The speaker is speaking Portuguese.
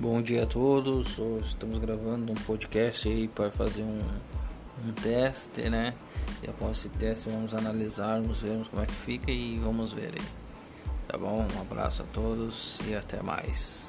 Bom dia a todos. Hoje estamos gravando um podcast aí para fazer um, um teste, né? E após esse teste vamos analisarmos, vermos como é que fica e vamos ver aí. Tá bom? Um abraço a todos e até mais.